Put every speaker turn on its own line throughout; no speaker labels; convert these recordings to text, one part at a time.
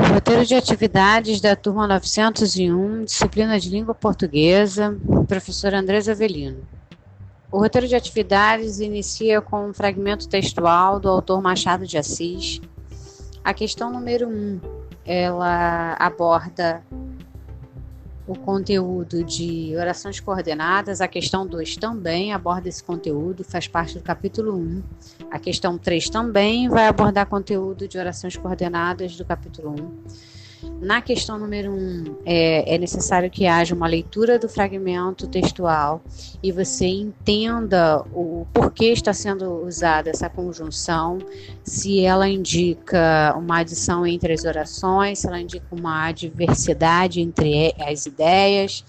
Roteiro de atividades da turma 901, disciplina de língua portuguesa, professor Andrés Avelino. O roteiro de atividades inicia com um fragmento textual do autor Machado de Assis. A questão número 1, um, ela aborda o conteúdo de orações coordenadas. A questão 2 também aborda esse conteúdo, faz parte do capítulo 1. Um. A questão 3 também vai abordar conteúdo de orações coordenadas do capítulo 1. Um. Na questão número 1, um, é, é, necessário que haja uma leitura do fragmento textual e você entenda o porquê está sendo usada essa conjunção, se ela indica uma adição entre as orações, se ela indica uma diversidade entre as ideias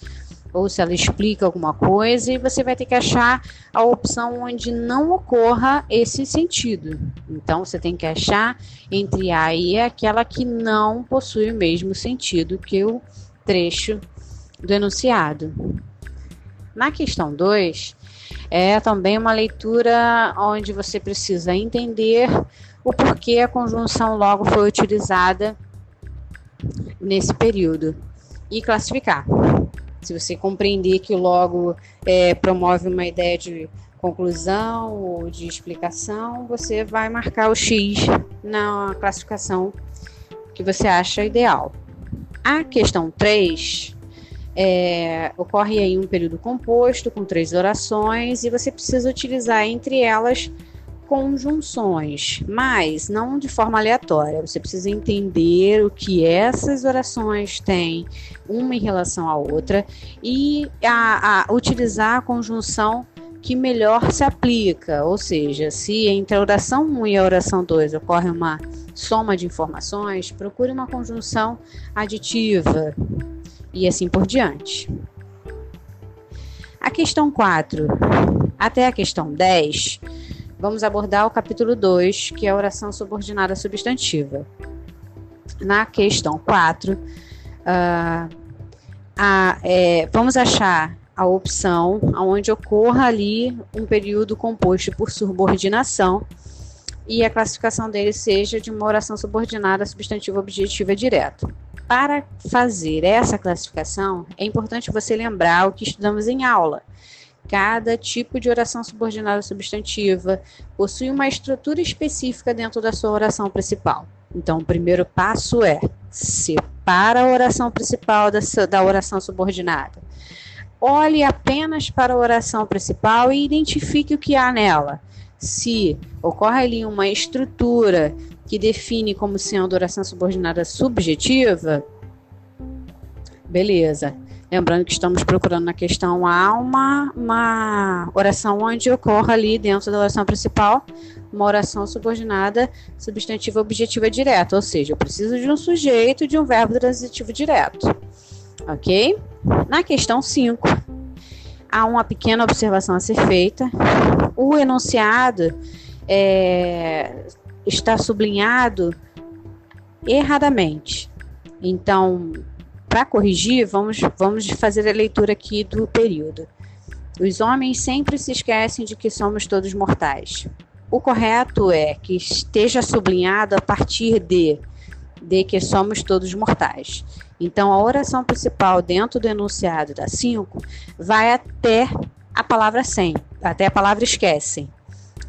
ou se ela explica alguma coisa, e você vai ter que achar a opção onde não ocorra esse sentido. Então, você tem que achar entre A e E aquela que não possui o mesmo sentido que o trecho do enunciado. Na questão 2, é também uma leitura onde você precisa entender o porquê a conjunção logo foi utilizada nesse período e classificar. Se você compreender que logo é, promove uma ideia de conclusão ou de explicação, você vai marcar o X na classificação que você acha ideal. A questão 3 é, ocorre aí um período composto com três orações e você precisa utilizar entre elas conjunções, mas não de forma aleatória. Você precisa entender o que essas orações têm uma em relação à outra e a, a utilizar a conjunção que melhor se aplica, ou seja, se entre a oração 1 e a oração 2 ocorre uma soma de informações, procure uma conjunção aditiva e assim por diante. A questão 4 até a questão 10 vamos abordar o capítulo 2, que é a oração subordinada substantiva. Na questão 4, uh, a, é, vamos achar a opção onde ocorra ali um período composto por subordinação e a classificação dele seja de uma oração subordinada substantiva objetiva direto. Para fazer essa classificação, é importante você lembrar o que estudamos em aula, Cada tipo de oração subordinada substantiva possui uma estrutura específica dentro da sua oração principal. Então, o primeiro passo é separa a oração principal da, da oração subordinada. Olhe apenas para a oração principal e identifique o que há nela. Se ocorre ali uma estrutura que define como sendo oração subordinada subjetiva, beleza. Lembrando que estamos procurando na questão A uma, oração onde ocorra ali dentro da oração principal uma oração subordinada substantiva objetiva direta, ou seja, eu preciso de um sujeito de um verbo transitivo direto. Ok? Na questão 5, há uma pequena observação a ser feita. O enunciado é, está sublinhado erradamente. Então, para corrigir, vamos, vamos fazer a leitura aqui do período. Os homens sempre se esquecem de que somos todos mortais. O correto é que esteja sublinhado a partir de, de que somos todos mortais. Então, a oração principal dentro do enunciado da 5 vai até a palavra sem, até a palavra esquecem.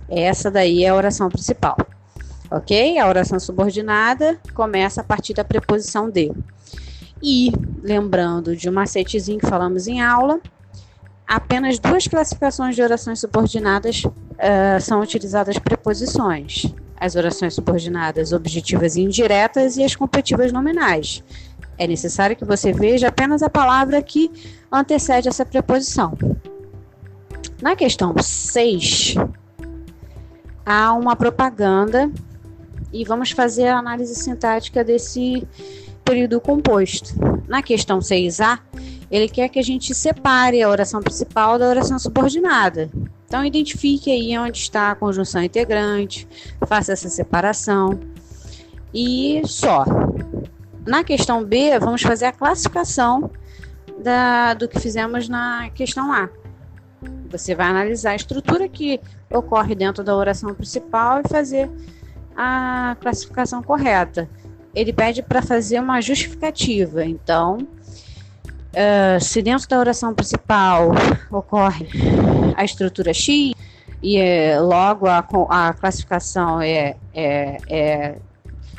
Essa daí é a oração principal. Ok? A oração subordinada começa a partir da preposição de. E, lembrando de um macetezinho que falamos em aula, apenas duas classificações de orações subordinadas uh, são utilizadas preposições. As orações subordinadas objetivas e indiretas e as completivas nominais. É necessário que você veja apenas a palavra que antecede essa preposição. Na questão 6, há uma propaganda e vamos fazer a análise sintática desse período composto. Na questão 6A, ele quer que a gente separe a oração principal da oração subordinada. Então, identifique aí onde está a conjunção integrante, faça essa separação. E só. Na questão B, vamos fazer a classificação da, do que fizemos na questão A. Você vai analisar a estrutura que ocorre dentro da oração principal e fazer a classificação correta ele pede para fazer uma justificativa. Então, uh, se dentro da oração principal ocorre a estrutura X e é, logo a, a classificação é, é, é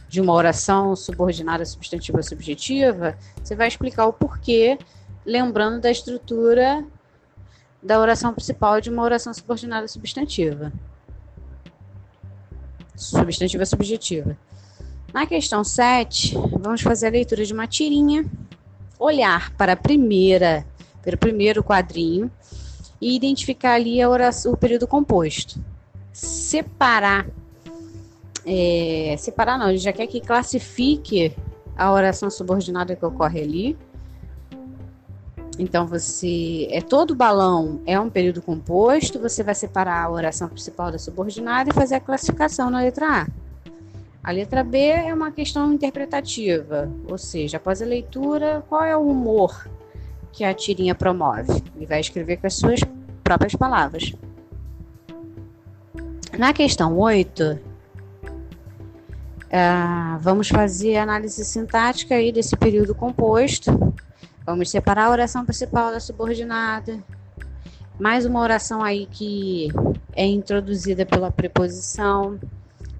de uma oração subordinada substantiva subjetiva, você vai explicar o porquê, lembrando da estrutura da oração principal de uma oração subordinada substantiva. Substantiva subjetiva. Na questão 7, vamos fazer a leitura de uma tirinha, olhar para a primeira, para o primeiro quadrinho e identificar ali a oração, o período composto. Separar é, separar não, já quer que classifique a oração subordinada que ocorre ali. Então você é todo balão é um período composto, você vai separar a oração principal da subordinada e fazer a classificação na letra A. A letra B é uma questão interpretativa, ou seja, após a leitura, qual é o humor que a tirinha promove? E vai escrever com as suas próprias palavras. Na questão 8, Uh, vamos fazer análise sintática aí desse período composto. Vamos separar a oração principal da subordinada. Mais uma oração aí que é introduzida pela preposição.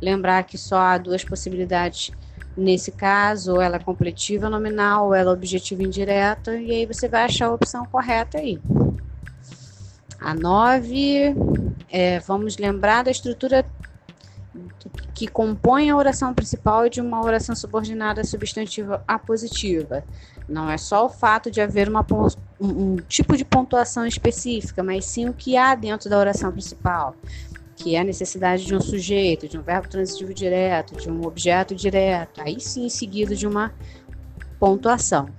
Lembrar que só há duas possibilidades nesse caso, ou ela é completiva nominal, ou ela é objetiva indireta, e aí você vai achar a opção correta aí. A 9, é, vamos lembrar da estrutura que compõe a oração principal de uma oração subordinada substantiva apositiva. Não é só o fato de haver uma, um, um tipo de pontuação específica, mas sim o que há dentro da oração principal, que é a necessidade de um sujeito, de um verbo transitivo direto, de um objeto direto, aí sim seguido de uma pontuação.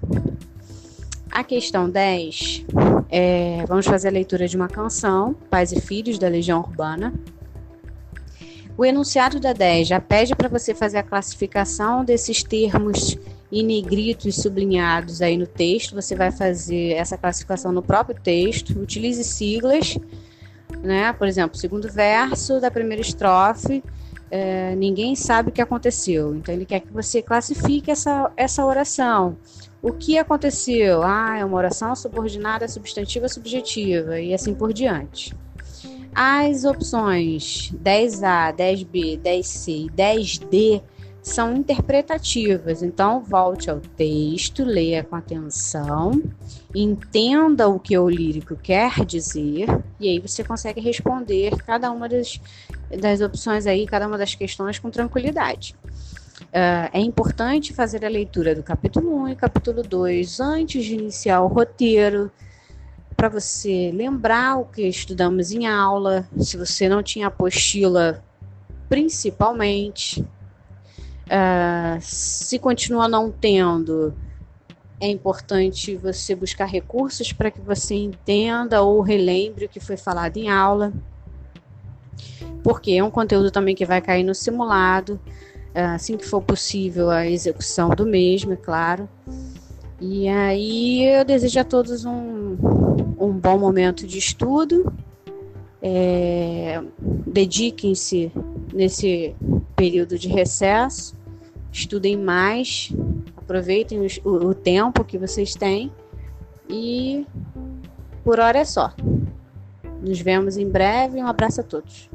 A questão 10, é, vamos fazer a leitura de uma canção, Pais e Filhos, da Legião Urbana, o enunciado da 10 já pede para você fazer a classificação desses termos em negritos sublinhados aí no texto. Você vai fazer essa classificação no próprio texto. Utilize siglas, né? Por exemplo, segundo verso da primeira estrofe, é, ninguém sabe o que aconteceu. Então ele quer que você classifique essa, essa oração. O que aconteceu? Ah, é uma oração subordinada substantiva subjetiva e assim por diante. As opções 10A, 10B, 10C e 10D são interpretativas, então volte ao texto, leia com atenção, entenda o que o lírico quer dizer e aí você consegue responder cada uma das, das opções aí, cada uma das questões com tranquilidade. Uh, é importante fazer a leitura do capítulo 1 e capítulo 2 antes de iniciar o roteiro, para você lembrar o que estudamos em aula, se você não tinha apostila, principalmente. Uh, se continua não tendo, é importante você buscar recursos para que você entenda ou relembre o que foi falado em aula, porque é um conteúdo também que vai cair no simulado, uh, assim que for possível a execução do mesmo, é claro. E aí eu desejo a todos um, um bom momento de estudo. É, Dediquem-se nesse período de recesso, estudem mais, aproveitem o, o tempo que vocês têm e por hora é só. Nos vemos em breve. Um abraço a todos.